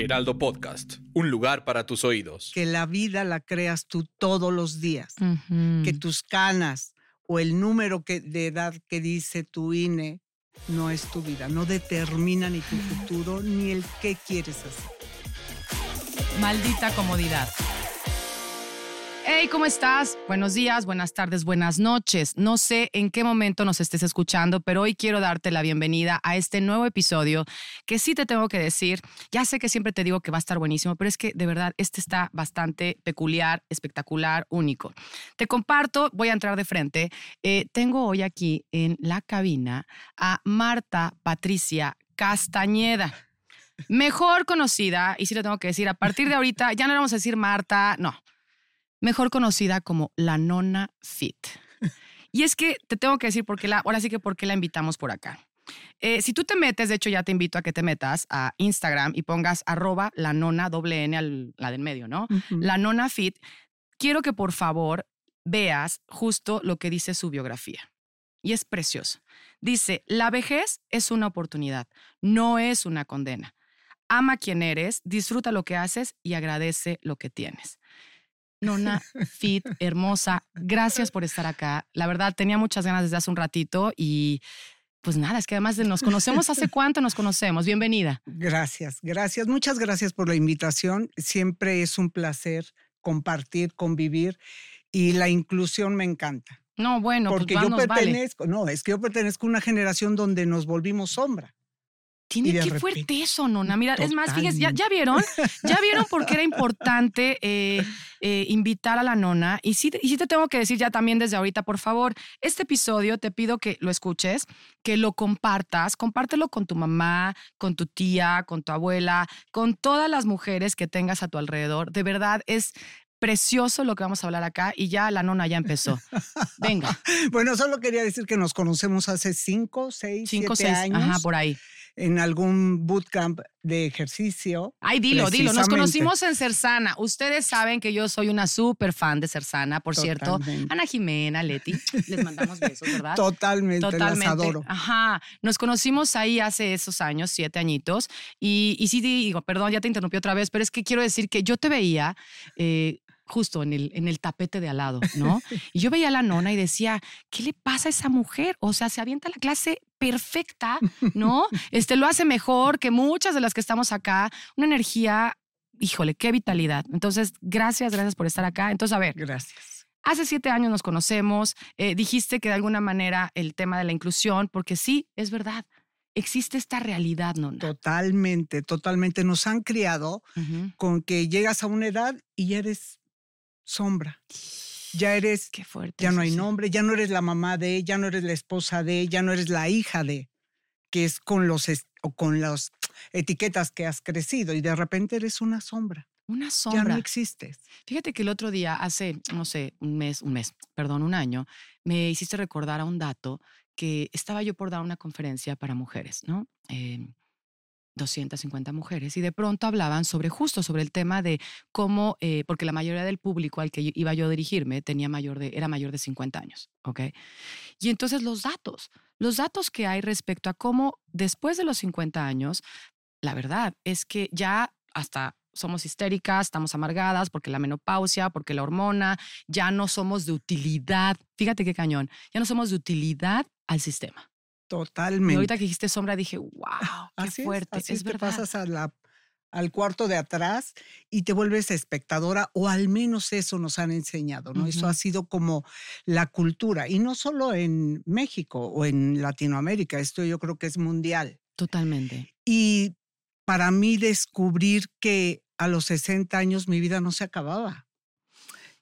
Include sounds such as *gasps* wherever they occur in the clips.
Heraldo Podcast, un lugar para tus oídos. Que la vida la creas tú todos los días. Que tus canas o el número que, de edad que dice tu INE no es tu vida, no determina ni tu futuro ni el qué quieres hacer. Maldita comodidad. Hey, ¿cómo estás? Buenos días, buenas tardes, buenas noches. No sé en qué momento nos estés escuchando, pero hoy quiero darte la bienvenida a este nuevo episodio que sí te tengo que decir. Ya sé que siempre te digo que va a estar buenísimo, pero es que de verdad este está bastante peculiar, espectacular, único. Te comparto, voy a entrar de frente. Eh, tengo hoy aquí en la cabina a Marta Patricia Castañeda mejor conocida, y sí le tengo que decir, a partir de ahorita ya no le vamos a decir Marta, no, mejor conocida como la Nona Fit. *laughs* Y es que te tengo que decir por qué la, ahora sí que por qué la invitamos por acá. Eh, si tú te metes, de hecho ya te invito a que te metas a Instagram y pongas arroba la nona doble N al, la del medio, ¿no? La nona fit. Quiero que por favor veas justo lo que dice su biografía. Y es precioso. Dice, la vejez es una oportunidad, no es una condena. Ama quien eres, disfruta lo que haces y agradece lo que tienes. Nona *laughs* Fit, hermosa, gracias por estar acá. La verdad, tenía muchas ganas desde hace un ratito y pues nada, es que además nos conocemos hace *laughs* cuánto nos conocemos. Bienvenida. Gracias, gracias. Muchas gracias por la invitación. Siempre es un placer compartir, convivir y la inclusión me encanta. No, bueno, pues porque yo pertenezco, no, es que yo pertenezco a una generación donde nos volvimos sombra. Tiene que fuerte eso, Nona. Mira, es más, fíjense, ¿ya, vieron? ¿Ya *laughs* vieron por qué era importante eh, eh, invitar a la nona? Y sí, y sí te tengo que decir ya también desde ahorita, por favor, este episodio te pido que lo escuches, que lo compartas, compártelo con tu mamá, con tu tía, con tu abuela, con todas las mujeres que tengas a tu alrededor. De verdad, es precioso lo que vamos a hablar acá y ya la nona ya empezó. Venga. *laughs* bueno, solo quería decir que nos conocemos hace cinco, seis, cinco, siete seis, años. Ajá, por ahí en algún bootcamp de ejercicio. Ay, dilo, dilo. Nos conocimos en Cersana. Ustedes saben que yo soy una súper fan de Cersana, por cierto. Ana Jimena, Leti, les mandamos besos, ¿verdad? Totalmente, *laughs* Totalmente. las adoro. Ajá. Nos conocimos ahí hace esos años, siete añitos. Y, y sí digo, perdón, ya te interrumpí otra vez, pero es que quiero decir que yo te veía eh, justo en el, en el tapete de al lado, ¿no? *laughs* Y yo veía a la nona y decía, ¿qué le pasa a esa mujer? O sea, se avienta la clase perfecta, ¿no? *laughs* Este lo hace mejor que muchas de las que estamos acá, una energía, híjole, qué vitalidad. Entonces, gracias, gracias por estar acá. Entonces, a ver. Gracias. Hace siete años nos conocemos, eh, dijiste que de alguna manera el tema de la inclusión, porque sí, es verdad, existe esta realidad, ¿no? Totalmente, totalmente. Nos han criado con que llegas a una edad y eres sombra. Ya eres, Qué fuerte ya no hay nombre, ya no eres la mamá de, ya no eres la esposa de, ya no eres la hija de, que es con los o con las etiquetas que has crecido y de repente eres una sombra. Una sombra. Ya no existes. Fíjate que el otro día, hace, no sé, un mes, un mes, perdón, un año, me hiciste recordar a un dato que estaba yo por dar una conferencia para mujeres, ¿no? Eh, 250 mujeres y de pronto hablaban sobre justo sobre el tema de cómo, eh, porque la mayoría del público al que iba yo a dirigirme tenía mayor de, era mayor de 50 años, ¿ok? Y entonces los datos, los datos que hay respecto a cómo después de los 50 años, la verdad es que ya hasta somos histéricas, estamos amargadas porque la menopausia, porque la hormona, ya no somos de utilidad, fíjate qué cañón, ya no somos de utilidad al sistema. Totalmente. Y ahorita que dijiste sombra dije, wow, qué fuerte. Es, así es te pasas a la, al cuarto de atrás y te vuelves espectadora, o al menos eso nos han enseñado, ¿no? Eso ha sido como la cultura, y no solo en México o en Latinoamérica, esto yo creo que es mundial. Totalmente. Y para mí descubrir que a los 60 años mi vida no se acababa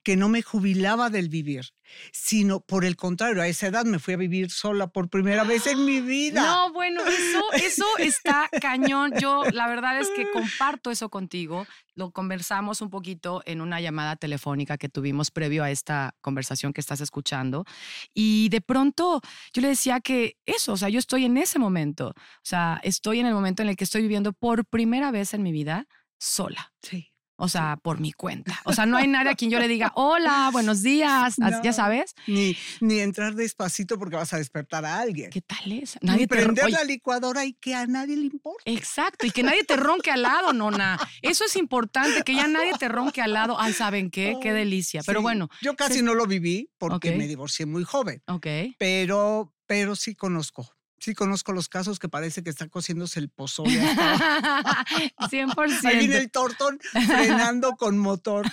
que no me jubilaba del vivir, sino por el contrario, a esa edad me fui a vivir sola por primera vez en mi *gasps* vida. No, bueno, eso, eso *laughs* está cañón. Yo la verdad es que comparto eso contigo. Lo conversamos un poquito en una llamada telefónica que tuvimos previo a esta conversación que estás escuchando. Y de pronto yo le decía que eso, o sea, yo estoy en ese momento. O sea, estoy en el momento en el que estoy viviendo por primera vez en mi vida sola. Sí O sea, por mi cuenta. O sea, no hay nadie a quien yo le diga, *laughs* hola, buenos días, ya sabes. Ni, ni entrar despacito porque vas a despertar a alguien. ¿Qué tal es? Nadie ni prender la licuadora y que a nadie le importa. Exacto, y que nadie te ronque al lado, nona. Eso es importante, que ya nadie te ronque al lado. Ay, ¿saben qué? qué delicia. Pero bueno. Yo casi no lo viví porque me divorcié muy joven. Ok. Pero, pero sí conozco Sí, conozco los casos que parece que está cociéndose el pozole. 100%. *laughs* Ahí viene el tortón frenando con motor.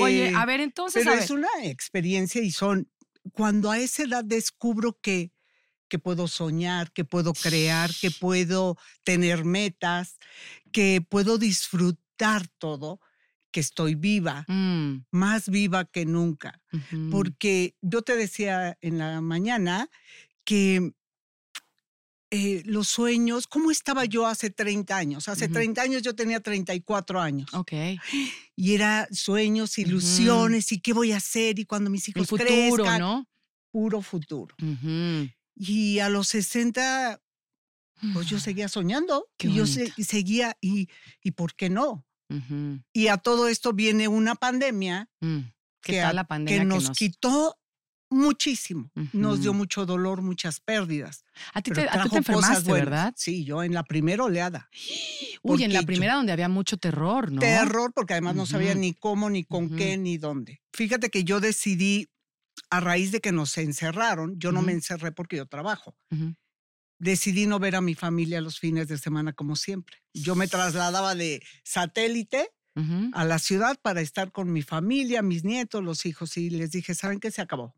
Oye, a ver, entonces. Pero es una experiencia y son. Cuando a esa edad descubro que, que puedo soñar, que puedo crear, que puedo tener metas, que puedo disfrutar todo, que estoy viva, mm. más viva que nunca. Porque yo te decía en la mañana que eh, los sueños, ¿cómo estaba yo hace 30 años? Hace 30 años yo tenía 34 años. Ok. Y era sueños, ilusiones, y qué voy a hacer, y cuando mis hijos El futuro, ¿no? Puro futuro. Y a los 60, pues yo *sighs* seguía soñando. y yo seguía, y, y ¿por qué no? Y a todo esto viene una pandemia. Mm, que, la pandemia que nos quitó muchísimo. Nos dio mucho dolor, muchas pérdidas. A ti te, enfermaste, ¿verdad? Sí, yo en la primera oleada. *gasps* Uy, en la primera donde había mucho terror, ¿no? Terror, porque además no sabía ni cómo, ni con qué, ni dónde. Fíjate que yo decidí, a raíz de que nos encerraron, yo no me encerré porque yo trabajo. Decidí no ver a mi familia los fines de semana como siempre. Yo me trasladaba de satélite a la ciudad para estar con mi familia, mis nietos, los hijos, y les dije, ¿saben qué? Se acabó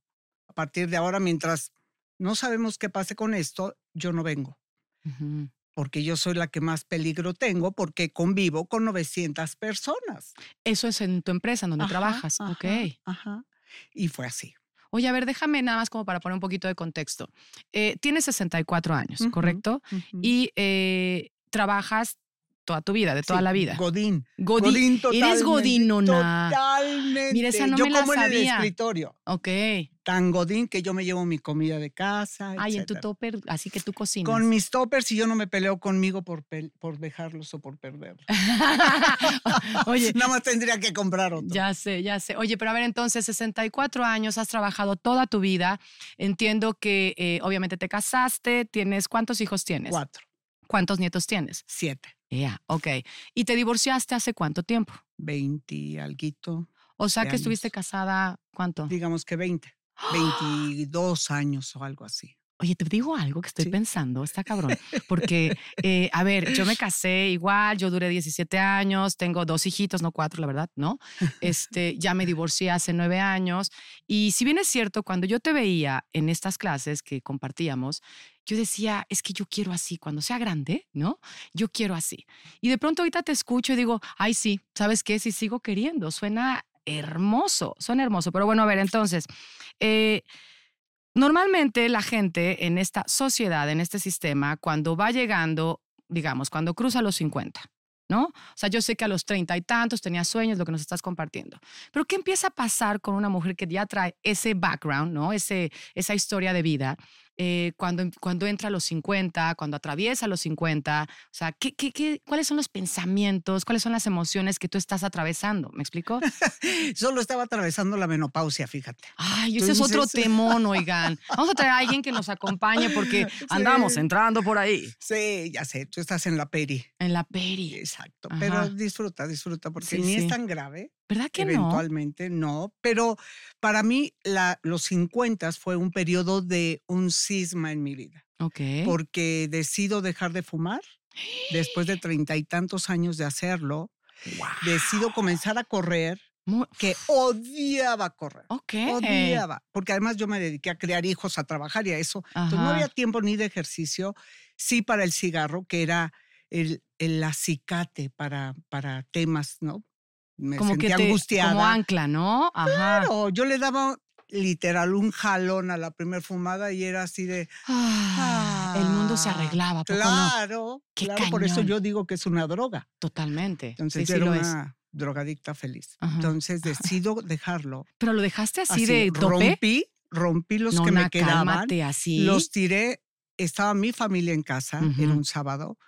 a partir de ahora, mientras no sabemos qué pase con esto, yo no vengo. Porque yo soy la que más peligro tengo porque convivo con 900 personas. Eso es en tu empresa, donde trabajas. ok. Ajá. Y fue así. Oye, a ver, déjame nada más como para poner un poquito de contexto. Eh, tienes 64 años, ¿correcto? Y eh, trabajas toda tu vida, de toda la vida. Godín. Godín. Godín Eres godinona. Totalmente. Mira, esa no yo me como la en el escritorio. Ok. Tan godín que yo me llevo mi comida de casa. Ay, en tu topper, así que tú cocinas. Con mis toppers y yo no me peleo conmigo por, por dejarlos o por perderlos. *laughs* Oye. *laughs* Nada más tendría que comprar otro. Ya sé, ya sé. Oye, pero a ver, entonces, 64 años, has trabajado toda tu vida. Entiendo que eh, obviamente te casaste. ¿Tienes cuántos hijos tienes? Cuatro. ¿Cuántos nietos tienes? Siete. Ya, ok. ¿Y te divorciaste hace cuánto tiempo? Veinti, alguito. O sea que estuviste casada, ¿cuánto? Digamos que veinte. Veintidós años o algo así. Oye, te digo algo que estoy pensando, está cabrón. Porque, *laughs* eh, a ver, yo me casé igual, yo duré 17 años, tengo dos hijitos, no cuatro, la verdad, ¿no? Este, ya me divorcié hace nueve años. Y si bien es cierto, cuando yo te veía en estas clases que compartíamos, yo decía, es que yo quiero así, cuando sea grande, ¿no? Yo quiero así. Y de pronto ahorita te escucho y digo, ay, sí, ¿sabes qué? Sí sigo queriendo, suena hermoso, suena hermoso. Pero bueno, a ver, entonces, eh, Normalmente la gente en esta sociedad, en este sistema, cuando va llegando, digamos, cuando cruza los 50, ¿no? O sea, yo sé que a los treinta y tantos tenía sueños, lo que nos estás compartiendo. Pero ¿qué empieza a pasar con una mujer que ya trae ese background, ¿no? Ese, esa historia de vida eh, cuando, cuando entra a los 50, cuando atraviesa los 50? O sea, ¿qué, qué, qué, cuáles son los pensamientos, cuáles son las emociones que tú estás atravesando? ¿Me explico? *laughs* Solo estaba atravesando la menopausia, fíjate. Ay, ese es otro temón, *laughs* oigan. Vamos a traer a alguien que nos acompañe porque *laughs* andamos entrando por ahí. Sí, ya sé, tú estás en la peri. En la peri. Exacto, pero disfruta, disfruta, porque ni es tan grave. ¿Verdad que Eventualmente no? pero para mí la, los 50 fue un periodo de un cisma en mi vida. Ok. Porque decido dejar de fumar después de *gasps* treinta y tantos años de hacerlo. Decido comenzar a correr, que odiaba correr. Ok. Odiaba. Porque además yo me dediqué a criar hijos, a trabajar y a eso. Entonces no había tiempo ni de ejercicio. Sí para el cigarro, que era el, el acicate para, para temas, ¿no? Me como sentía que angustiada. Como ancla, ¿no? Ajá. Claro, yo le daba literal un jalón a la primera fumada y era así de ah, el mundo se arreglaba claro claro por eso yo digo que es una droga totalmente entonces yo era una drogadicta feliz entonces decido dejarlo pero lo dejaste así, de tope? rompí rompí los que me quedaban así. los tiré estaba mi familia en casa era un sábado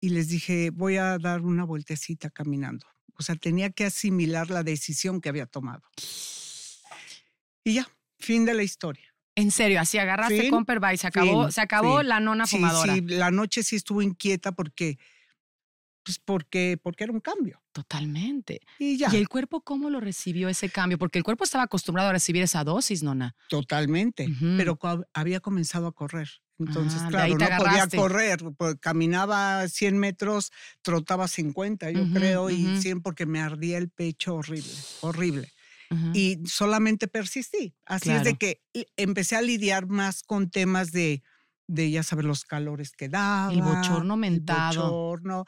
y les dije voy a dar una vueltecita caminando O sea, tenía que asimilar la decisión que había tomado. Y ya, fin de la historia. En serio, así agarraste Comper y se acabó, se acabó la nona fumadora. Sí, la noche sí estuvo inquieta porque, pues porque, porque era un cambio. Totalmente. Y ya. ¿Y el cuerpo cómo lo recibió ese cambio? Porque el cuerpo estaba acostumbrado a recibir esa dosis, nona. Totalmente. Pero había comenzado a correr. Entonces, ah, claro, no podía correr, caminaba 100 metros, trotaba 50, yo creo, y 100 porque me ardía el pecho horrible, horrible y solamente persistí. Así es de que empecé a lidiar más con temas de, de ya saber, los calores que daba. El bochorno mentado. El bochorno.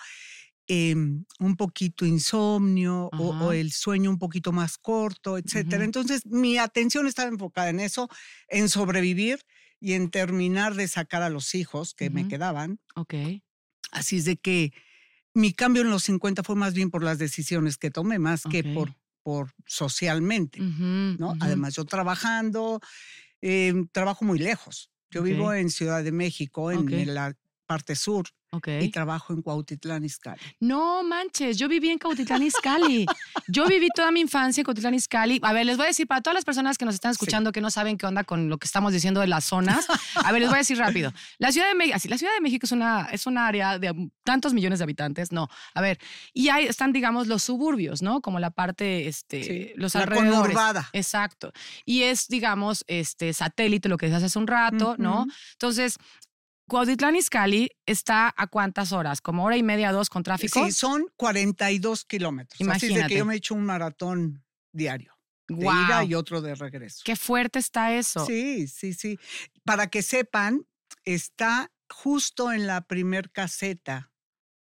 Em, un poquito insomnio o, el sueño un poquito más corto, etcétera. Entonces, mi atención estaba enfocada en eso, en sobrevivir y en terminar de sacar a los hijos que me quedaban. Ok. Así es de que mi cambio en los 50 fue más bien por las decisiones que tomé, más que por por socialmente, ¿no? Además, yo trabajando, em, trabajo muy lejos. Yo vivo en Ciudad de México, en la parte sur. Y trabajo en Cuautitlán Izcalli. No manches, yo viví en Cuautitlán Izcalli. yo viví toda mi infancia en Cuautitlán Izcalli. A ver, les voy a decir para todas las personas que nos están escuchando que no saben qué onda con lo que estamos diciendo de las zonas. A ver, les voy a decir rápido. La Ciudad de México, la Ciudad de México es una es un área de tantos millones de habitantes, no. A ver, y ahí están digamos los suburbios, ¿no? Como la parte este los la alrededores. Conurbada. Exacto. Y es digamos este satélite lo que decías hace un rato, ¿no? Entonces, Cuautitlán Izcalli está a cuántas horas? ¿Como hora y media, dos con tráfico? Sí, son 42 kilómetros. Imagínate. Así que yo me he hecho un maratón diario. De ida y otro de regreso. Qué fuerte está eso. Sí, sí, sí. Para que sepan, está justo en la primer caseta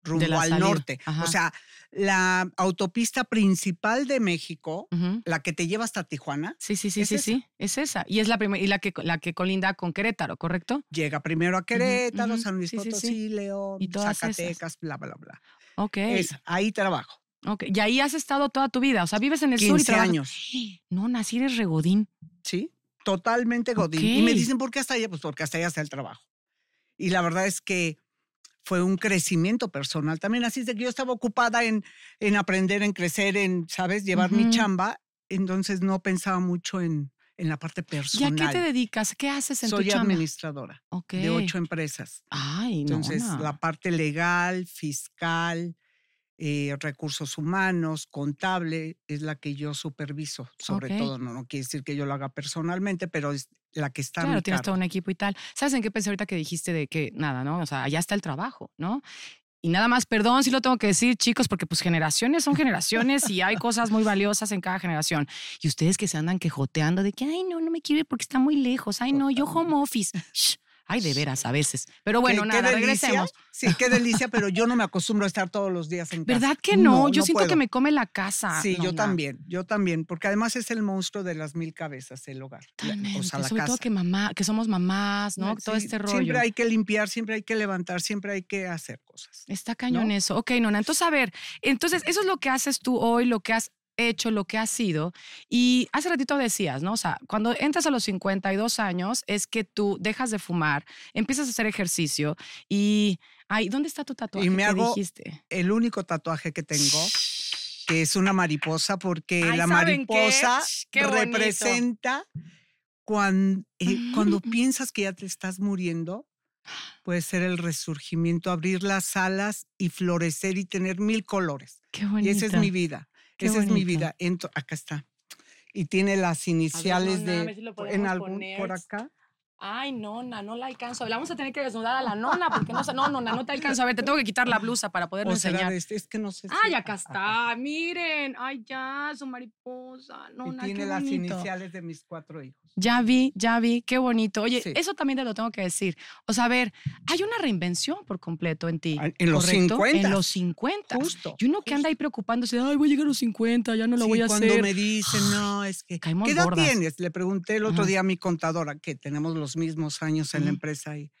rumbo al norte. O sea, la autopista principal de México, la que te lleva hasta Tijuana. Sí, sí, sí, sí, sí, es esa. Y es la primera y la que la que colinda con Querétaro, ¿correcto? Llega primero a Querétaro, San Luis Potosí, León, Zacatecas, bla, bla, bla. Ok. ahí trabajo. Ok, y ahí has estado toda tu vida, o sea, vives en el sur y trabajas. años. No, nací eres regodín. Sí, totalmente godín. Y me dicen, ¿por qué hasta allá? Pues porque hasta allá está el trabajo. Y la verdad es que fue un crecimiento personal también. Así es de que yo estaba ocupada en, en aprender, en crecer, en, ¿sabes?, llevar mi chamba. Entonces no pensaba mucho en, en la parte personal. ¿Y a qué te dedicas? ¿Qué haces en Soy tu chamba? Soy administradora de ocho empresas. Ay, Entonces, la parte legal, fiscal, eh, recursos humanos, contable, es la que yo superviso, sobre todo. No, no quiere decir que yo lo haga personalmente, pero es la que está. Claro, tienes todo un equipo y tal. ¿Sabes en qué pensé ahorita que dijiste de que nada, ¿no? O sea, allá está el trabajo, ¿no? Y nada más, perdón si lo tengo que decir, chicos, porque pues generaciones son generaciones y hay cosas muy valiosas en cada generación. Y ustedes que se andan quejoteando de que, ay, no, no me quiero ir porque está muy lejos, ay, no, yo home office. Ay, de veras, a veces. Pero bueno, nada, regresemos. Sí, qué delicia, pero yo no me acostumbro a estar todos los días en casa. ¿Verdad que no? yo siento que me come la casa. Sí, yo también, yo también, porque además es el monstruo de las mil cabezas, el hogar. Totalmente. O sea, la Sobre todo que mamá, que somos mamás, ¿no? todo este rollo. Siempre hay que limpiar, siempre hay que levantar, siempre hay que hacer cosas. Está cañón eso. Ok, Nona, entonces a ver, entonces eso es lo que haces tú hoy, lo que has hecho, lo que has sido. Y hace ratito decías, ¿no? O sea, cuando entras a los 52 años es que tú dejas de fumar, empiezas a hacer ejercicio y, ay, ¿dónde está tu tatuaje? Y me hago el único tatuaje que tengo, que es una mariposa, porque la mariposa representa cuando, eh, cuando piensas que ya te estás muriendo, puede ser el resurgimiento, abrir las alas y florecer y tener mil colores. Qué bonito. Y esa es mi vida. Esa es mi vida. acá está. Y tiene las iniciales de en algún por acá. Ay, nona, no la alcanzo. Le vamos a tener que desnudar a la nona porque no, no, nona, no te alcanzo. A ver, te tengo que quitar la blusa para poderlo enseñar. Este, es que no sé. Ay, acá está. Miren. Ay, ya, su mariposa. Nona, y tiene las iniciales de mis cuatro hijos. Ya vi, ya vi. Qué bonito. Oye, eso también te lo tengo que decir. O sea, a ver, hay una reinvención por completo en ti. En los 50. En los 50. Justo. Y uno que anda ahí preocupándose, ay, voy a llegar a los 50, ya no lo voy a hacer. Cuando me dicen, no, es que. ¿Qué edad tienes? Le pregunté el otro día a mi contadora, que tenemos los mismos años en la empresa y,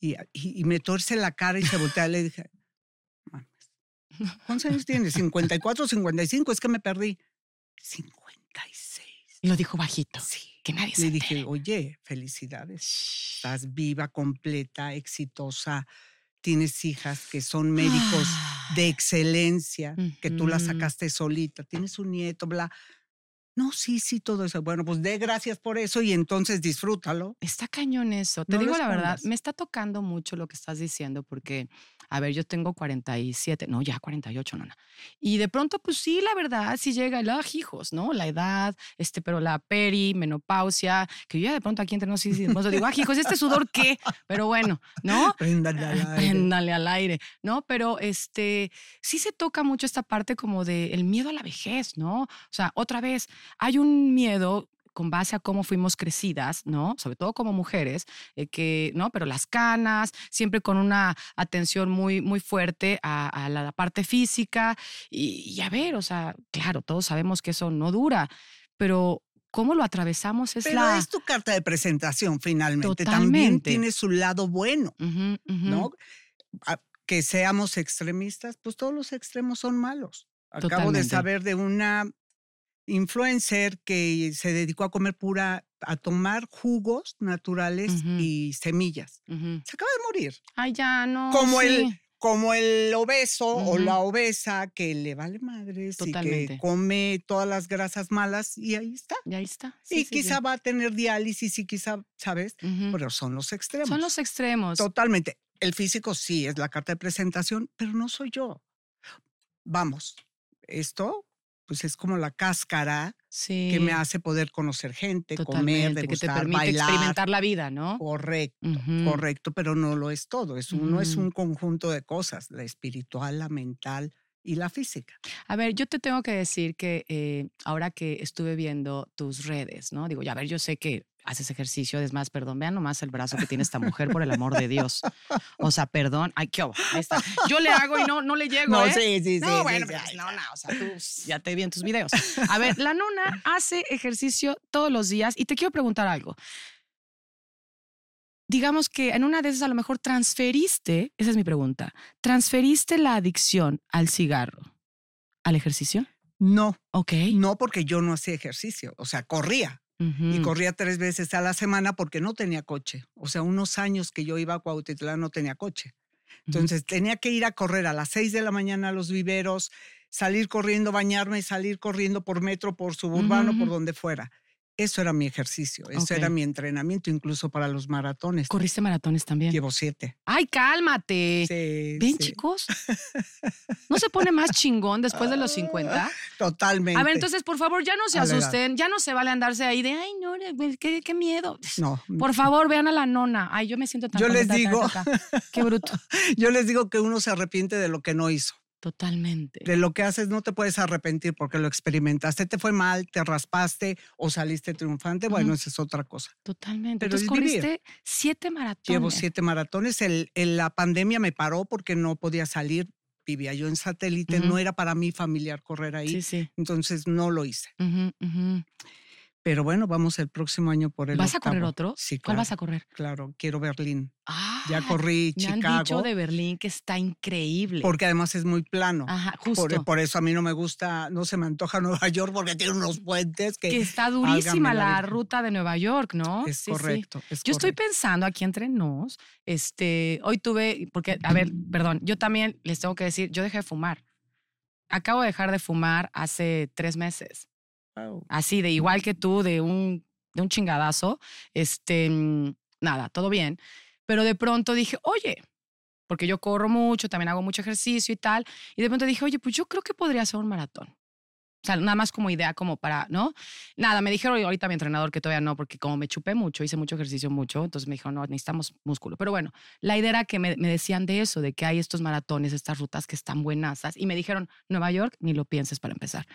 y, me torce la cara y se voltea y le dije, ¿cuántos años tienes? ¿54 o 55? Es que me perdí. 56. Y lo dijo bajito. Sí. Que nadie se Le dije, oye, felicidades. Estás viva, completa, exitosa, tienes hijas que son médicos de excelencia, que tú las sacaste solita, tienes un nieto, bla. No, sí, sí, todo eso. Bueno, pues dé gracias por eso y entonces disfrútalo. Está cañón eso. Te No digo la verdad, me está tocando mucho lo que estás diciendo porque, a ver, yo tengo 47, no, ya 48, no, no. Y de pronto, pues sí, la verdad, sí llega el, ah, hijos, ¿no? La edad, este, pero la peri, menopausia, que yo ya de pronto aquí entre nosotros sí, pronto digo, ah, hijos, ¿este sudor qué? Pero bueno, ¿no? Préndale al *laughs* aire. Préndale al aire, ¿no? Pero este, sí se toca mucho esta parte como de el miedo a la vejez, ¿no? O sea, otra vez, hay un miedo con base a cómo fuimos crecidas, ¿no? Sobre todo como mujeres, eh, que, ¿no? Pero las canas, siempre con una atención muy, muy fuerte a, a la parte física. Y, y a ver, o sea, claro, todos sabemos que eso no dura, pero cómo lo atravesamos es Pero la... es tu carta de presentación finalmente. También tiene su lado bueno. ¿no? A- Que seamos extremistas, pues todos los extremos son malos. Acabo de saber de una influencer que se dedicó a comer pura, a tomar jugos naturales Ujú. y semillas. Se acaba de morir. Ay, ya, no. como, sí. el, como el obeso o la obesa que le vale madres y que come todas las grasas malas y ahí está. Y ahí está. y Sí, sí, sí. quizá va a tener diálisis y quizá, ¿sabes? Pero son los extremos. Son los extremos. Totalmente. El físico sí es la carta de presentación, pero no soy yo. Vamos, esto pues es como la cáscara sí. que me hace poder conocer gente, comer, que te degustar, permite bailar. experimentar la vida, ¿no? Correcto, correcto, pero no lo es todo. Es un, no es Ujú. un conjunto de cosas, la espiritual, la mental y la física. A ver, yo te tengo que decir que eh, ahora que estuve viendo tus redes, ¿no? Digo, ya a ver, yo sé que haces ejercicio, es más, perdón, vean nomás el brazo que tiene esta mujer, por el amor de Dios. O sea, perdón, ay, qué ahí está. Yo le hago y no, no le llego, No, ¿eh? sí, sí, sí. No, sí, bueno, sí, pues, ay, no, no, o sea, tú ya te vi en tus videos. A ver, la nona hace ejercicio todos los días y te quiero preguntar algo. Digamos que en una de esas a lo mejor transferiste, esa es mi pregunta, transferiste la adicción al cigarro, al ejercicio. No, Ok. no porque yo no hacía ejercicio, o sea, corría. Y corría tres veces a la semana porque no tenía coche. O sea, unos años que yo iba a Cuautitlán no tenía coche. Entonces tenía que ir a correr a las seis de la mañana a los viveros, salir corriendo, bañarme, salir corriendo por metro, por suburbano, por donde fuera. Eso era mi ejercicio, eso era mi entrenamiento, incluso para los maratones. ¿Corriste maratones también? Llevo siete. Ay, cálmate. Sí, Ven, sí, chicos. *laughs* ¿No se pone más chingón después de los 50? Totalmente. A ver, entonces, por favor, ya no se asusten, ya no se vale andarse ahí de, ay, no, qué, qué miedo. No, Por favor, vean a la nona. Ay, yo me siento tan Yo les digo-. Qué bruto. *laughs* yo les digo que uno se arrepiente de lo que no hizo. Totalmente. De lo que haces no te puedes arrepentir porque lo experimentaste, te fue mal, te raspaste o saliste triunfante. Bueno, Ujú. esa es otra cosa. Totalmente. Pero Entonces vivir. corriste siete maratones. Llevo siete maratones. El, el- la pandemia me paró porque no podía salir. Vivía yo en satélite, no era para mí familiar correr ahí. Sí, sí. Entonces no lo hice. Ujú. Pero bueno, vamos el próximo año por el ¿Vas a correr otro? Sí, ¿Cuál claro, vas a correr? Claro, quiero Berlín. Ah, Ya corrí Me han Chicago. dicho de Berlín que está increíble. Porque además es muy plano. Ajá, justo. Por, por eso a mí no me gusta, no se me antoja *laughs* Nueva York porque tiene unos puentes que, que está durísima la, ruta de Nueva York, ¿no? Es Sí, sí. correcto. es Yo estoy pensando aquí entre nos, este, hoy tuve, porque, a ver, perdón, yo también les tengo que decir, yo dejé de fumar. Acabo de dejar de fumar hace tres meses. Así, de igual que tú, de un, de un chingadazo. Este, mm, nada, todo bien. Pero de pronto dije, oye, porque yo corro mucho, también hago mucho ejercicio y tal. Y de pronto dije, oye, pues yo creo que podría hacer un maratón. O sea, nada más como idea, como para, ¿no? Nada, me dijeron ahorita mi entrenador que todavía no, porque como me chupé mucho, hice mucho ejercicio mucho, entonces me dijo, no, necesitamos músculo. Pero bueno, la idea era que me, me decían de eso, de que hay estos maratones, estas rutas que están buenas. Y me dijeron, Nueva York, ni lo pienses para empezar.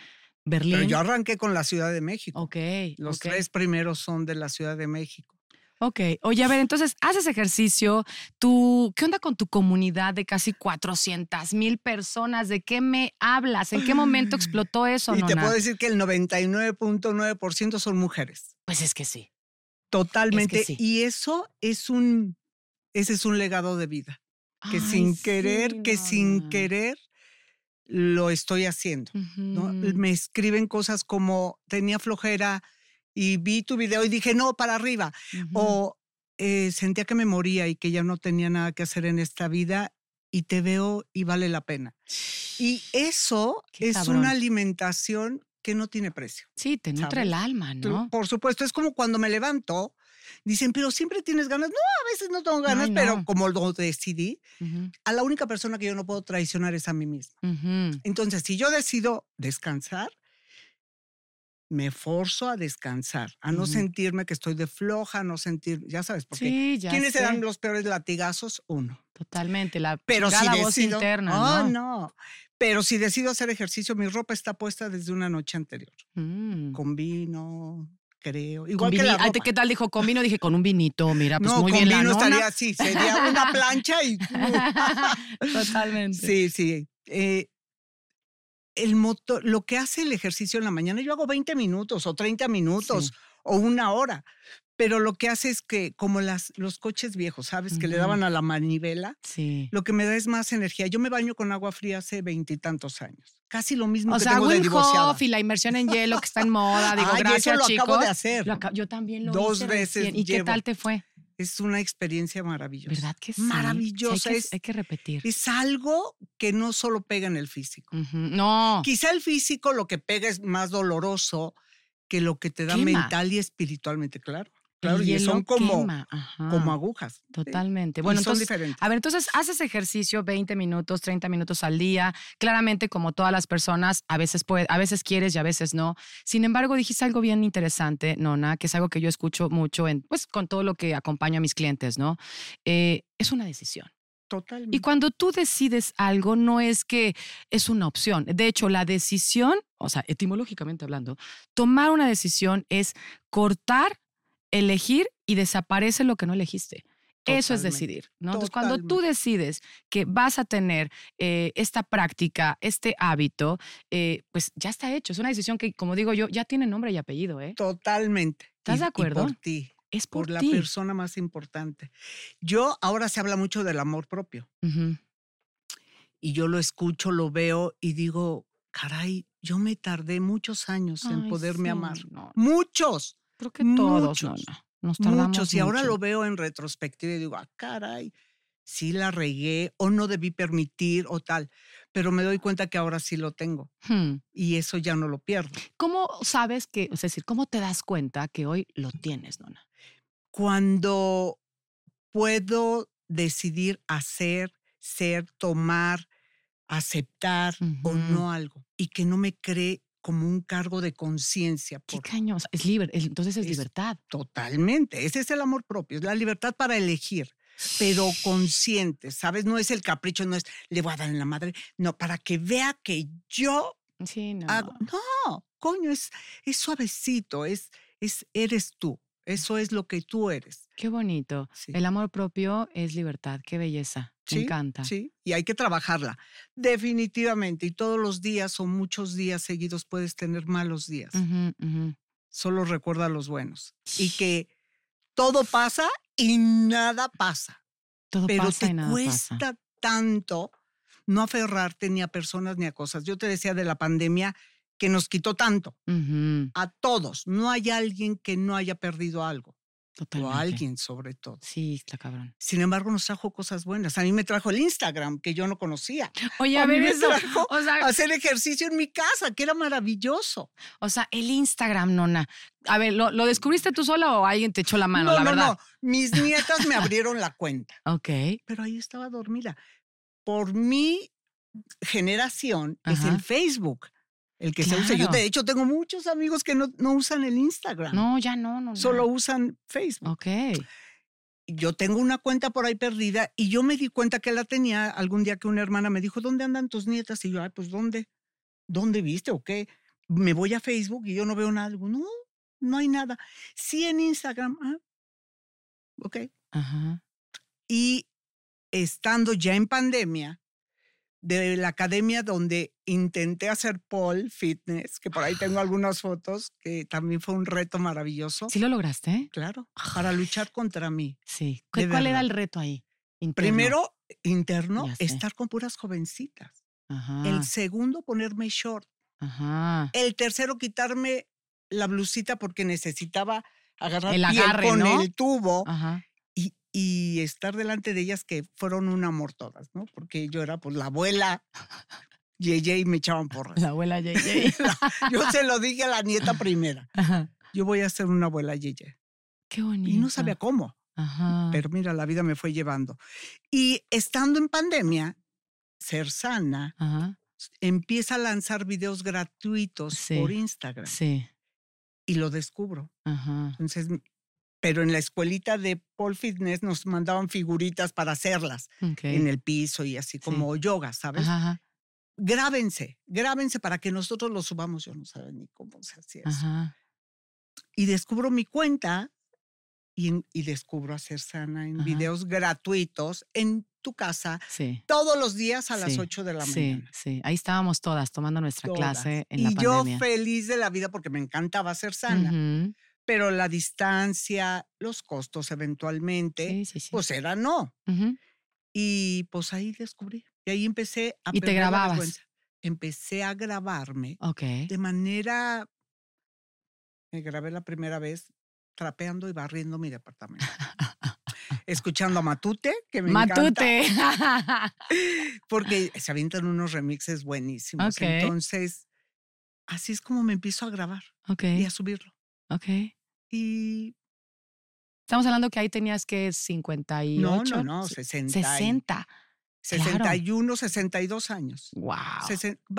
Berlín. Pero yo arranqué con la Ciudad de México. Ok. Los tres primeros son de la Ciudad de México. Ok. Oye, a ver, entonces, haces ejercicio. Tú, ¿Qué onda con tu comunidad de casi 400 mil personas? ¿De qué me hablas? ¿En qué momento *laughs* explotó eso, y te puedo decir que el 99.9% son mujeres. Pues es que sí. Totalmente. sí. Y eso es un, ese es un legado de vida. Que Ay, sin sí, querer, que sin querer, lo estoy haciendo. Me escriben cosas como tenía flojera y vi tu video y dije, no, para arriba. O eh, sentía que me moría y que ya no tenía nada que hacer en esta vida y te veo y vale la pena. Y eso es una alimentación que no tiene precio. Sí, te nutre el alma, ¿no? Por supuesto, es como cuando me levanto, dicen, pero siempre tienes ganas. No, a veces no tengo ganas, pero como lo decidí, a la única persona que yo no puedo traicionar es a mí misma. Entonces, si yo decido descansar, me forzo a descansar, a no sentirme que estoy de floja, a no sentir, ya sabes, porque sí, ya ¿quiénes eran los peores latigazos? Uno. Totalmente, la Pero si voz interna. Oh, ¿no? Pero si decido hacer ejercicio, mi ropa está puesta desde una noche anterior. Mm. Con vino, creo. Igual que la ¿Qué tal dijo con vino? Dije con un vinito, mira, pues muy bien vino estaría así, sería una plancha y... *laughs* Totalmente. Sí, sí. Eh, el motor, lo que hace el ejercicio en la mañana, yo hago 20 minutos o 30 minutos o una hora, pero lo que hace es que, como las, los coches viejos, ¿sabes? Que le daban a la manivela, sí. lo que me da es más energía. Yo me baño con agua fría hace veintitantos años. Casi lo mismo o que sea, tengo de divorciada. y la inmersión en hielo que está en moda. Digo, *laughs* Ay, gracias, eso lo chicos. acabo de hacer. yo también lo Dos hice veces. ¿Y qué tal te fue? Es una experiencia maravillosa. ¿Verdad que sí? Maravillosa. hay, que, hay, que, repetir. Es algo que no solo pega en el físico. No. Quizá el físico lo que pega es más doloroso que lo que te da mental y espiritualmente, claro. Claro, y, son como, como agujas. Totalmente. Bueno, son entonces, diferentes. a ver, entonces haces ejercicio 20 minutos, 30 minutos al día. Claramente, como todas las personas, a veces puede, a veces quieres y a veces no. Sin embargo, dijiste algo bien interesante, Nona, que es algo que yo escucho mucho en, pues, con todo lo que acompaño a mis clientes, ¿no? Eh, es una decisión. Totalmente. Y cuando tú decides algo, no es que es una opción. De hecho, la decisión, o sea, etimológicamente hablando, tomar una decisión es cortar elegir y desaparece lo que no elegiste. Eso es decidir, ¿no? Entonces, cuando tú decides que vas a tener eh, esta práctica, este hábito, eh, pues ya está hecho. Es una decisión que, como digo yo, ya tiene nombre y apellido, ¿eh? Totalmente. ¿Estás de acuerdo? por ti. Es por, la persona más importante. Yo, ahora se habla mucho del amor propio. Y yo lo escucho, lo veo y digo, caray, yo me tardé muchos años en poderme amar. Muchos. Creo que todos, muchos, Nos tardamos muchos. Y ahora lo veo en retrospectiva y digo, ah, caray, sí la regué o no debí permitir o tal. Pero me doy cuenta que ahora sí lo tengo. Hmm. Y eso ya no lo pierdo. ¿Cómo sabes que, es decir, cómo te das cuenta que hoy lo tienes, Nona? Cuando puedo decidir hacer, ser, tomar, aceptar o no algo y que no me cree como un cargo de conciencia. Qué cañón, es libre, entonces es, libertad. Totalmente, ese es el amor propio, es la libertad para elegir, pero consciente, ¿sabes? No es el capricho, no es le voy a dar en la madre, no, para que vea que yo sí, no. No, coño, es, es suavecito, es, es, eres tú. Eso es lo que tú eres. Qué bonito. El amor propio es libertad. Qué belleza. Me encanta. Sí, y hay que trabajarla. Definitivamente. Y todos los días o muchos días seguidos puedes tener malos días. Solo recuerda los buenos. Y que todo pasa y nada pasa. Todo Pero pasa te y nada cuesta tanto no aferrarte ni a personas ni a cosas. Yo te decía de la pandemia que nos quitó tanto. A todos. No hay alguien que no haya perdido algo. O a alguien sobre todo. Sí, está cabrón. Sin embargo, nos trajo cosas buenas. A mí me trajo el Instagram, que yo no conocía. Oye, a, ver eso. o sea, hacer ejercicio en mi casa, que era maravilloso. O sea, el Instagram, nona. A ver, ¿lo, descubriste tú sola o alguien te echó la mano? No, la no, verdad? no. Mis nietas me abrieron la cuenta. *laughs* Ok. Pero ahí estaba dormida. Por mi generación es el Facebook el que se usa. Yo de hecho tengo muchos amigos que no, no, usan el Instagram. No, ya no, no. Solo usan Facebook. Ok. Yo tengo una cuenta por ahí perdida y yo me di cuenta que la tenía algún día que una hermana me dijo, ¿dónde andan tus nietas? Y yo, ay, pues ¿dónde? ¿Dónde viste o qué? Me voy a Facebook y yo no veo nada. No, no hay nada. Sí en Instagram. Ah, ok. Ajá. Y estando ya en pandemia, de la academia donde intenté hacer pole fitness, que por ahí tengo algunas fotos, que también fue un reto maravilloso. ¿Sí lo lograste? Claro, para luchar contra mí. Sí. ¿Cuál era el reto ahí? Primero, interno, estar con puras jovencitas. El segundo, ponerme short. Ajá. El tercero, quitarme la blusita porque necesitaba agarrar el piel agarre, con ¿no? el tubo. Ajá. Y, estar delante de ellas que fueron un amor todas, ¿no? Porque yo era pues la abuela *laughs* Yeye y me echaban *laughs* porras. La abuela *laughs* Yeye. yo se lo dije a la nieta primera. Yo voy a ser una abuela Yeye. Qué bonito. Y no sabía cómo. Pero mira, la vida me fue llevando. Y estando en pandemia, ser sana, empieza a lanzar videos gratuitos por Instagram. Sí. Y lo descubro. Entonces, pero en la escuelita de Paul Fitness nos mandaban figuritas para hacerlas en el piso y así como yoga, ¿sabes? Grábense, grábense para que nosotros lo subamos. Yo no sabía ni cómo se hacía eso. Y descubro mi cuenta y, descubro hacer sana en videos gratuitos en tu casa todos los días a las 8 de la mañana. Sí, ahí estábamos todas tomando nuestra clase en y la pandemia. yo feliz de la vida porque me encantaba hacer sana. Pero la distancia, los costos eventualmente, pues era no. Y pues ahí descubrí. Y ahí empecé a... ¿Y te grababas? Empecé a grabarme de manera... Me grabé la primera vez trapeando y barriendo mi departamento. Escuchando a Matute, que me Matute. Porque se avientan unos remixes buenísimos. Entonces, así es como me empiezo a grabar y a subirlo. Ok. Y. Estamos hablando que ahí tenías que 58. No, no, no, 60. 60. 61, 62 años. Wow.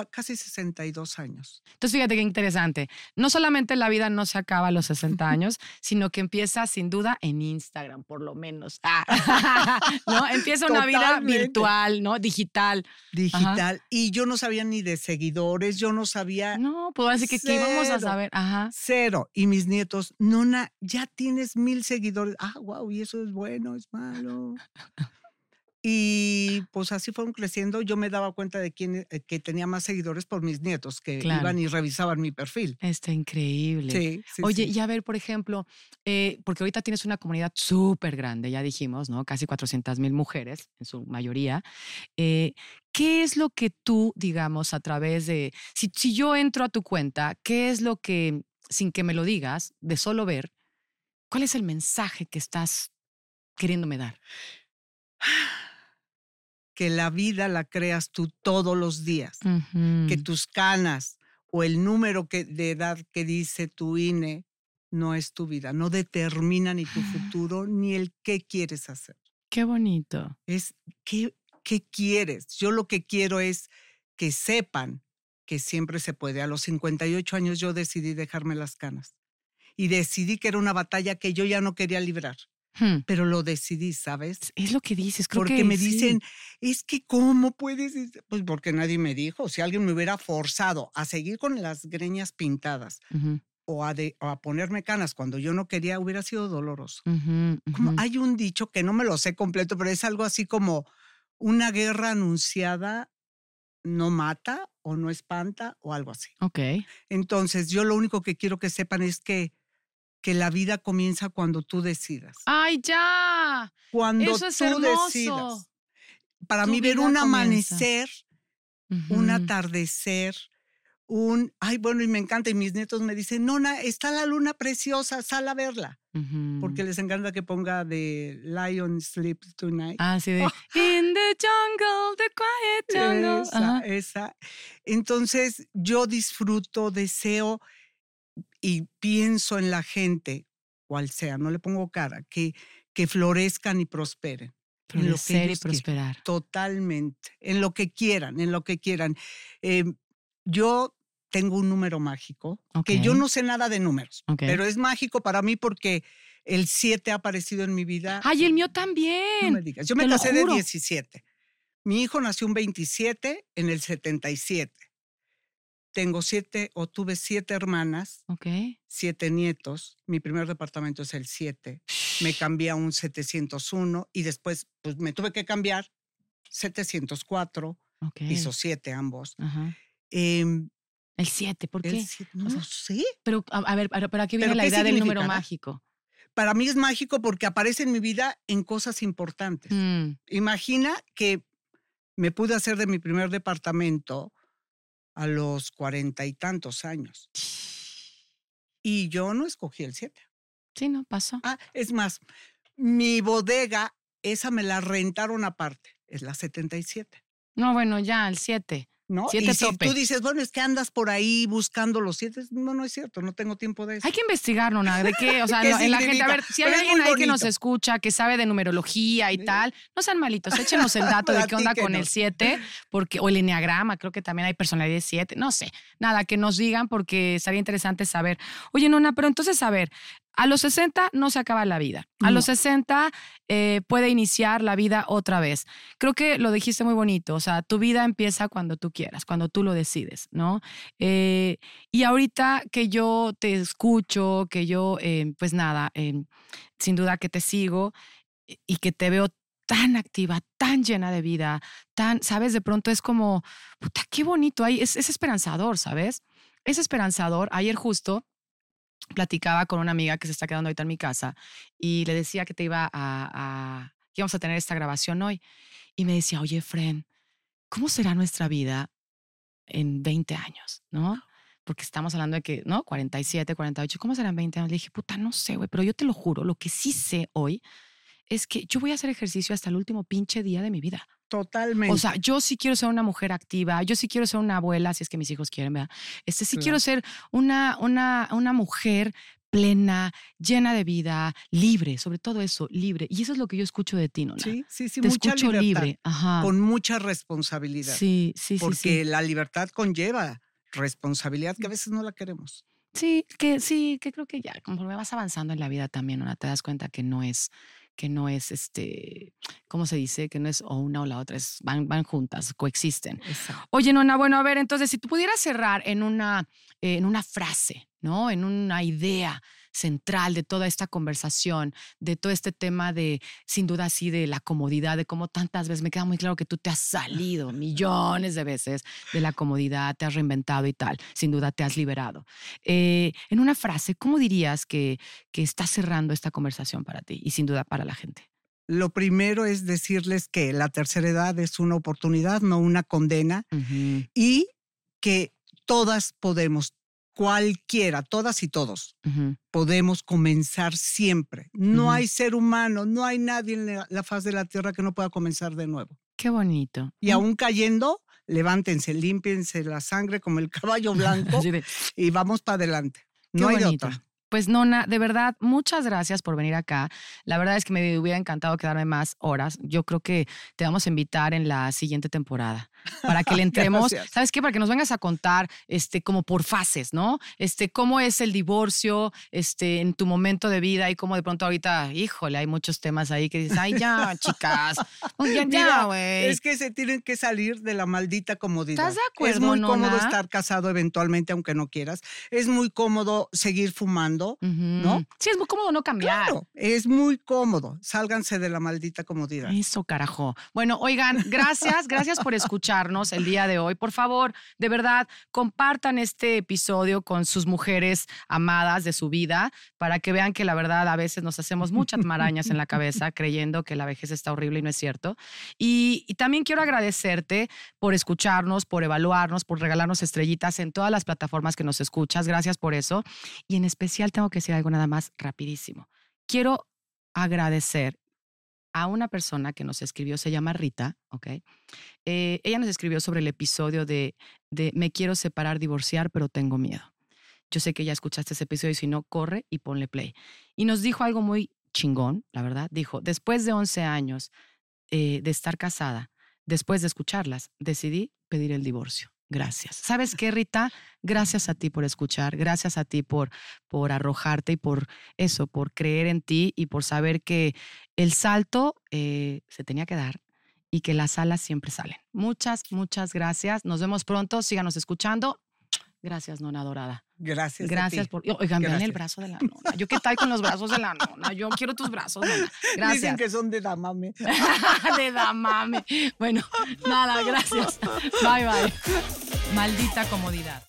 casi 62 años. Entonces, fíjate qué interesante. No solamente la vida no se acaba a los 60 *laughs* años, sino que empieza sin duda en Instagram, por lo menos. Ah. *laughs* ¿No? Empieza una vida virtual, ¿no? Digital. Digital. Y yo no sabía ni de seguidores, yo no sabía. No, puedo decir que qué íbamos a saber. Ajá. Cero. Y mis nietos, Nona, ya tienes mil seguidores. Ah, wow, y eso es bueno, es malo. Y pues así fueron creciendo. Yo me daba cuenta de quién, eh, que tenía más seguidores por mis nietos, que iban y revisaban mi perfil. Está increíble. Sí, Oye, y a ver, por ejemplo, eh, porque ahorita tienes una comunidad súper grande, ya dijimos, ¿no? Casi 400 mil mujeres, en su mayoría. Eh, ¿Qué es lo que tú, digamos, a través de, si, si yo entro a tu cuenta, qué es lo que, sin que me lo digas, de solo ver, cuál es el mensaje que estás queriéndome dar? Que la vida la creas tú todos los días, que tus canas o el número que, de edad que dice tu INE no es tu vida, no determina ni tu futuro ni el qué quieres hacer. Qué bonito. Es qué, qué quieres. Yo lo que quiero es que sepan que siempre se puede. A los 58 años yo decidí dejarme las canas y decidí que era una batalla que yo ya no quería librar. Hmm. Pero lo decidí, ¿sabes? Es lo que dices, creo porque me dicen, es que ¿cómo puedes? Pues porque nadie me dijo. Si alguien me hubiera forzado a seguir con las greñas pintadas o, a a ponerme canas cuando yo no quería, hubiera sido doloroso. Como hay un dicho que no me lo sé completo, pero es algo así como una guerra anunciada no mata o no espanta o algo así. Ok. Entonces, yo lo único que quiero que sepan es que que la vida comienza cuando tú decidas. ¡Ay, ya! Cuando Eso es tú decidas. Para mí ver un amanecer, un atardecer, un, ay, bueno, y me encanta, y mis nietos me dicen, Nona, está la luna preciosa, sal a verla. Porque les encanta que ponga de Lion Sleeps Tonight. Ah, sí, de oh. *laughs* In the jungle, the quiet jungle. Esa, esa. Entonces, yo disfruto, deseo y pienso en la gente, cual sea, no le pongo cara, que, que florezcan y prosperen. Florecer y prosperar. totalmente, en lo que quieran, en lo que quieran. Em, yo tengo un número mágico, que yo no sé nada de números, pero es mágico para mí porque el 7 ha aparecido en mi vida. ¡Ay, el mío también! No me digas, yo me casé de 17. Mi hijo nació un 27 en el 77 tengo siete o tuve siete hermanas, siete nietos. Mi primer departamento es el siete. Me cambié a un 701 y después pues, me tuve que cambiar 704. Hizo siete ambos. Em, el siete, ¿por qué? no sé. Pero, a, ver, ¿para qué viene la idea del número mágico? Para mí es mágico porque aparece en mi vida en cosas importantes. Mm. Imagina que me pude hacer de mi primer departamento a los cuarenta y tantos años. Y yo no escogí el siete. Sí, no pasó. Ah, es más, Mi bodega, esa me la rentaron aparte, es la 77. No, bueno, ya, el 7. ¿No? y si tú dices, bueno, es que andas por ahí buscando los siete, no, no es cierto, no tengo tiempo de eso. Hay que investigar, Nona, de qué, o sea, *laughs* en la gente, a ver, si hay alguien ahí que nos escucha, que sabe de numerología y tal, no sean malitos, échenos el *laughs* dato de qué onda con el 7, porque, o el enneagrama, creo que también hay personalidad 7, no sé, nada, que nos digan porque sería interesante saber. Oye, Nona, pero entonces, a ver, a los 60 no se acaba la vida. A los 60 eh, puede iniciar la vida otra vez. Creo que lo dijiste muy bonito. O sea, tu vida empieza cuando tú quieras, cuando tú lo decides, ¿no? Eh, y ahorita que yo te escucho, que yo, eh, pues nada, sin duda que te sigo y que te veo tan activa, tan llena de vida, tan, ¿sabes? De pronto es como, puta, qué bonito. Ahí es, es esperanzador, ¿sabes? Es esperanzador. Ayer justo platicaba con una amiga que se está quedando ahorita en mi casa y le decía que te iba a, que íbamos a tener esta grabación hoy. Y me decía, oye, Fren, ¿cómo será nuestra vida en 20 años? ¿No? Porque estamos hablando de que, ¿no? 47, 48, ¿cómo serán 20 años? Le dije, puta, no sé, güey, pero yo te lo juro, lo que sí sé hoy es que yo voy a hacer ejercicio hasta el último pinche día de mi vida. Totalmente. O sea, yo sí quiero ser una mujer activa, yo sí quiero ser una abuela, si es que mis hijos quieren, ¿verdad? Este, sí quiero ser una, una, una mujer plena, llena de vida, libre, sobre todo eso, libre. Y eso es lo que yo escucho de ti, ¿no? Sí, sí, sí, Te mucha escucho libre, Ajá. con mucha responsabilidad. Sí, sí, sí. Porque la libertad conlleva responsabilidad que a veces no la queremos. Sí, que sí, que creo que ya conforme vas avanzando en la vida también, ¿no? Te das cuenta que no es que no es este, ¿cómo se dice? Que no es o una o la otra, es, van, van juntas, coexisten. Oye, Nona, bueno, a ver, entonces, si tú pudieras cerrar en una, en una frase, ¿no? En una idea central de toda esta conversación, de todo este tema de, sin duda, así de la comodidad, de cómo tantas veces me queda muy claro que tú te has salido millones de veces de la comodidad, te has reinventado y tal, sin duda te has liberado. Eh, en una frase, ¿cómo dirías que, que está cerrando esta conversación para ti y sin duda para la gente? Lo primero es decirles que la tercera edad es una oportunidad, no una condena, y que todas podemos, cualquiera, todas y todos, podemos comenzar siempre. No hay ser humano, no hay nadie en la, faz de la tierra que no pueda comenzar de nuevo. Qué bonito. Y aún cayendo, levántense, límpiense la sangre como el *laughs* caballo blanco y vamos para adelante. No hay otra. Pues Nona, de verdad, muchas gracias por venir acá. La verdad es que me hubiera encantado quedarme más horas. Yo creo que te vamos a invitar en la siguiente temporada para que le *laughs* entremos, ¿sabes qué? Para que nos vengas a contar este como por fases, ¿no? Este cómo es el divorcio este en tu momento de vida y cómo de pronto ahorita, híjole, hay muchos temas ahí que dices, "Ay, ya, *laughs* chicas. Ya, ya, güey." Es que se tienen que salir de la maldita comodidad. ¿Estás de acuerdo, Es muy cómodo estar casado eventualmente aunque no quieras. Es muy cómodo seguir fumando, ¿no? Sí, es muy cómodo no cambiar. Claro, es muy cómodo. Sálganse de la maldita comodidad. Eso, carajo. Bueno, oigan, gracias, gracias por escuchar *laughs* el día de hoy. Por favor, de verdad, compartan este episodio con sus mujeres amadas de su vida para que vean que la verdad a veces nos hacemos muchas marañas en la cabeza creyendo que la vejez está horrible y no es cierto. Y, y también quiero agradecerte por escucharnos, por evaluarnos, por regalarnos estrellitas en todas las plataformas que nos escuchas. Gracias por eso. Y en especial tengo que decir algo nada más rapidísimo. Quiero agradecer a una persona que nos escribió, se llama Rita, ¿ok? Eh, ella nos escribió sobre el episodio de, de Me quiero separar, divorciar, pero tengo miedo. Yo sé que ya escuchaste ese episodio si no, corre y ponle play. Y nos dijo algo muy chingón, la verdad. Dijo, después de 11 años eh, de estar casada, después de escucharlas, decidí pedir el divorcio. Gracias. ¿Sabes qué, Rita? Gracias a ti por escuchar, gracias a ti por, por arrojarte y por eso, por creer en ti y por saber que el salto eh, se tenía que dar y que las alas siempre salen. Muchas, muchas gracias. Nos vemos pronto. Síganos escuchando. Gracias, nona dorada. Gracias. Gracias por. Oigan, vean el brazo de la *laughs* nona. Yo qué tal con los brazos de la nona. Yo quiero tus brazos, nona. Gracias. Dicen que son de damame. *laughs* de damame. Bueno, nada, gracias. *laughs* Bye, bye. Maldita comodidad.